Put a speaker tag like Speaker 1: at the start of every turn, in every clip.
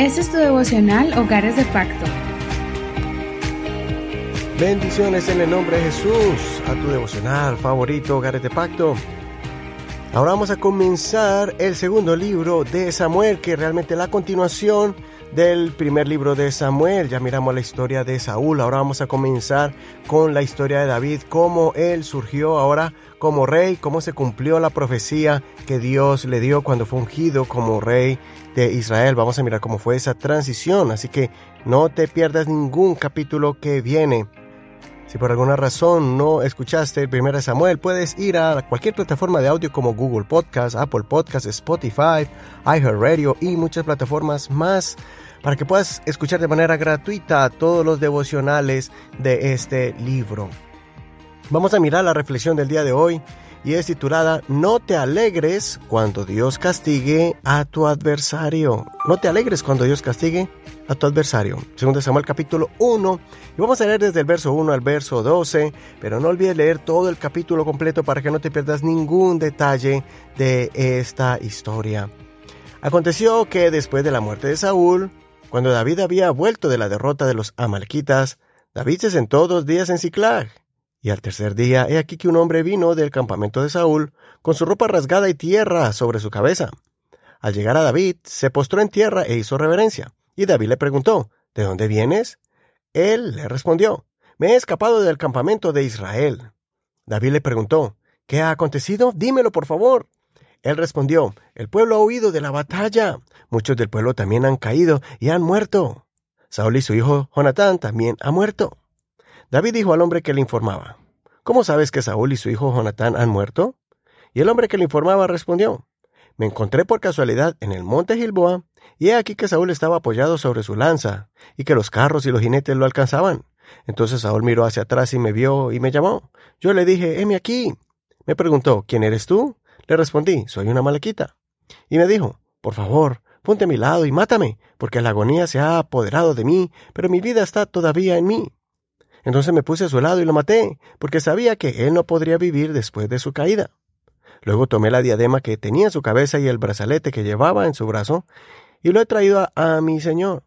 Speaker 1: Este es tu devocional Hogares de Pacto.
Speaker 2: Bendiciones en el nombre de Jesús a tu devocional favorito Hogares de Pacto. Ahora vamos a comenzar el segundo libro de Samuel, que realmente la continuación del primer libro de Samuel. Ya miramos la historia de Saúl. Ahora vamos a comenzar con la historia de David, cómo él surgió ahora como rey, cómo se cumplió la profecía que Dios le dio cuando fue ungido como rey de Israel. Vamos a mirar cómo fue esa transición. Así que no te pierdas ningún capítulo que viene. Si por alguna razón no escuchaste el primer de Samuel, puedes ir a cualquier plataforma de audio como Google Podcast, Apple Podcast, Spotify, iHeartRadio y muchas plataformas más para que puedas escuchar de manera gratuita todos los devocionales de este libro. Vamos a mirar la reflexión del día de hoy y es titulada No te alegres cuando Dios castigue a tu adversario. No te alegres cuando Dios castigue a tu adversario. Segundo Samuel capítulo 1 y vamos a leer desde el verso 1 al verso 12, pero no olvides leer todo el capítulo completo para que no te pierdas ningún detalle de esta historia. Aconteció que después de la muerte de Saúl, cuando David había vuelto de la derrota de los amalquitas, David se sentó dos días en Ciclag y al tercer día, he aquí que un hombre vino del campamento de Saúl, con su ropa rasgada y tierra sobre su cabeza. Al llegar a David, se postró en tierra e hizo reverencia. Y David le preguntó, ¿De dónde vienes? Él le respondió, Me he escapado del campamento de Israel. David le preguntó, ¿Qué ha acontecido? Dímelo, por favor. Él respondió, El pueblo ha huido de la batalla. Muchos del pueblo también han caído y han muerto. Saúl y su hijo Jonatán también han muerto. David dijo al hombre que le informaba, ¿Cómo sabes que Saúl y su hijo Jonatán han muerto? Y el hombre que le informaba respondió, Me encontré por casualidad en el monte Gilboa, y he aquí que Saúl estaba apoyado sobre su lanza, y que los carros y los jinetes lo alcanzaban. Entonces Saúl miró hacia atrás y me vio y me llamó. Yo le dije, heme aquí. Me preguntó, ¿quién eres tú? Le respondí, soy una malaquita. Y me dijo, por favor, ponte a mi lado y mátame, porque la agonía se ha apoderado de mí, pero mi vida está todavía en mí. Entonces me puse a su lado y lo maté, porque sabía que él no podría vivir después de su caída. Luego tomé la diadema que tenía en su cabeza y el brazalete que llevaba en su brazo, y lo he traído a, mi señor.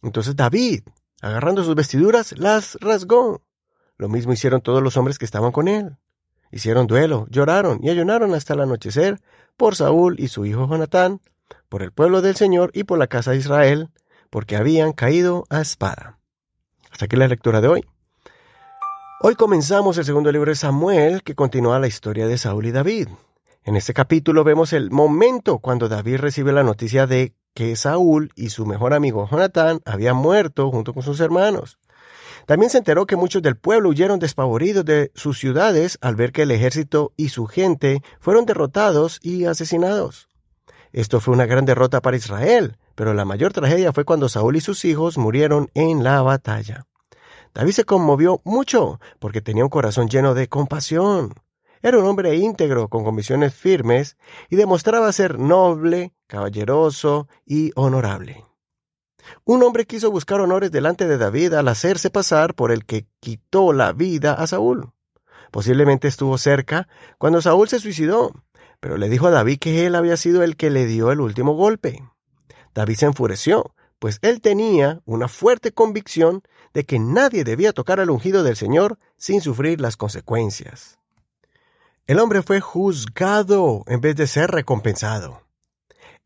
Speaker 2: Entonces David, agarrando sus vestiduras, las rasgó. Lo mismo hicieron todos los hombres que estaban con él. Hicieron duelo, lloraron y ayunaron hasta el anochecer por Saúl y su hijo Jonatán, por el pueblo del Señor y por la casa de Israel, porque habían caído a espada. Hasta aquí la lectura de hoy. Hoy comenzamos el segundo libro de Samuel que continúa la historia de Saúl y David. En este capítulo vemos el momento cuando David recibe la noticia de que Saúl y su mejor amigo Jonatán habían muerto junto con sus hermanos. También se enteró que muchos del pueblo huyeron despavoridos de sus ciudades al ver que el ejército y su gente fueron derrotados y asesinados. Esto fue una gran derrota para Israel, pero la mayor tragedia fue cuando Saúl y sus hijos murieron en la batalla. David se conmovió mucho porque tenía un corazón lleno de compasión. Era un hombre íntegro, con convicciones firmes, y demostraba ser noble, caballeroso y honorable. Un hombre quiso buscar honores delante de David al hacerse pasar por el que quitó la vida a Saúl. Posiblemente estuvo cerca cuando Saúl se suicidó, pero le dijo a David que él había sido el que le dio el último golpe. David se enfureció, pues él tenía una fuerte convicción de que nadie debía tocar al ungido del Señor sin sufrir las consecuencias. El hombre fue juzgado en vez de ser recompensado.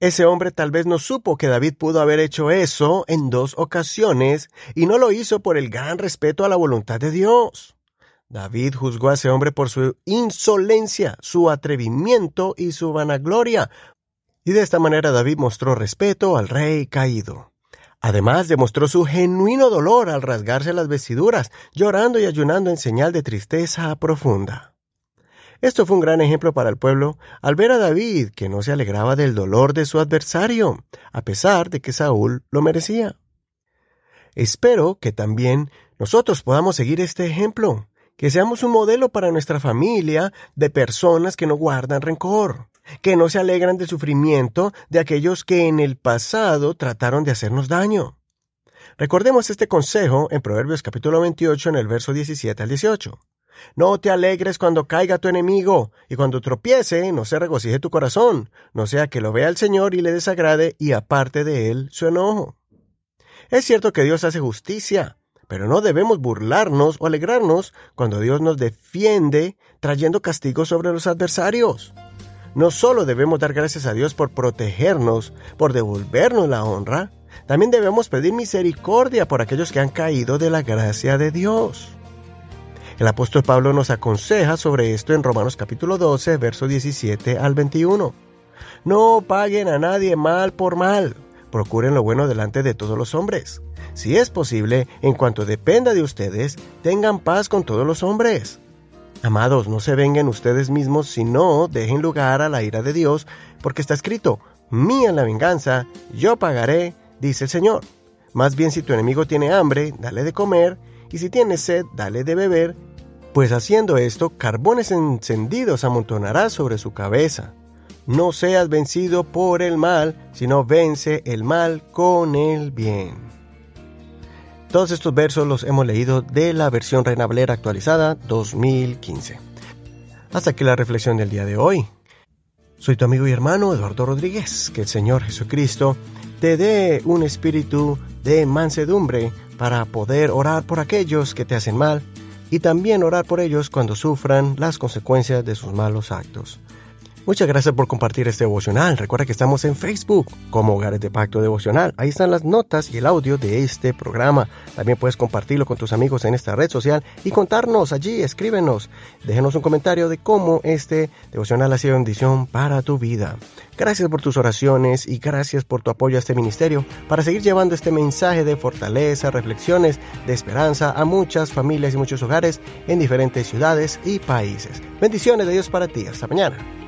Speaker 2: Ese hombre tal vez no supo que David pudo haber hecho eso en dos ocasiones y no lo hizo por el gran respeto a la voluntad de Dios. David juzgó a ese hombre por su insolencia, su atrevimiento y su vanagloria, y de esta manera David mostró respeto al rey caído. Además, demostró su genuino dolor al rasgarse las vestiduras, llorando y ayunando en señal de tristeza profunda. Esto fue un gran ejemplo para el pueblo al ver a David, que no se alegraba del dolor de su adversario, a pesar de que Saúl lo merecía. Espero que también nosotros podamos seguir este ejemplo, que seamos un modelo para nuestra familia de personas que no guardan rencor, que no se alegran del sufrimiento de aquellos que en el pasado trataron de hacernos daño. Recordemos este consejo en Proverbios capítulo 28 en el verso 17 al 18. No te alegres cuando caiga tu enemigo, y cuando tropiece no se regocije tu corazón, no sea que lo vea el Señor y le desagrade y aparte de él su enojo. Es cierto que Dios hace justicia, pero no debemos burlarnos o alegrarnos cuando Dios nos defiende trayendo castigo sobre los adversarios. No solo debemos dar gracias a Dios por protegernos, por devolvernos la honra, también debemos pedir misericordia por aquellos que han caído de la gracia de Dios. El apóstol Pablo nos aconseja sobre esto en Romanos capítulo 12, verso 17 al 21. No paguen a nadie mal por mal, procuren lo bueno delante de todos los hombres. Si es posible, en cuanto dependa de ustedes, tengan paz con todos los hombres. Amados, no se vengan ustedes mismos, sino dejen lugar a la ira de Dios, porque está escrito, mía la venganza, yo pagaré, dice el Señor. Más bien si tu enemigo tiene hambre, dale de comer, y si tiene sed, dale de beber, pues haciendo esto, carbones encendidos amontonará sobre su cabeza. No seas vencido por el mal, sino vence el mal con el bien. Todos estos versos los hemos leído de la versión Reina Valera actualizada 2015. Hasta aquí la reflexión del día de hoy. Soy tu amigo y hermano Eduardo Rodríguez. Que el Señor Jesucristo te dé un espíritu de mansedumbre para poder orar por aquellos que te hacen mal y también orar por ellos cuando sufran las consecuencias de sus malos actos. Muchas gracias por compartir este devocional. Recuerda que estamos en Facebook como Hogares de Pacto Devocional. Ahí están las notas y el audio de este programa. También puedes compartirlo con tus amigos en esta red social y contarnos allí, escríbenos. Déjenos un comentario de cómo este devocional ha sido bendición para tu vida. Gracias por tus oraciones y gracias por tu apoyo a este ministerio para seguir llevando este mensaje de fortaleza, reflexiones, de esperanza a muchas familias y muchos hogares en diferentes ciudades y países. Bendiciones de Dios para ti. Hasta mañana.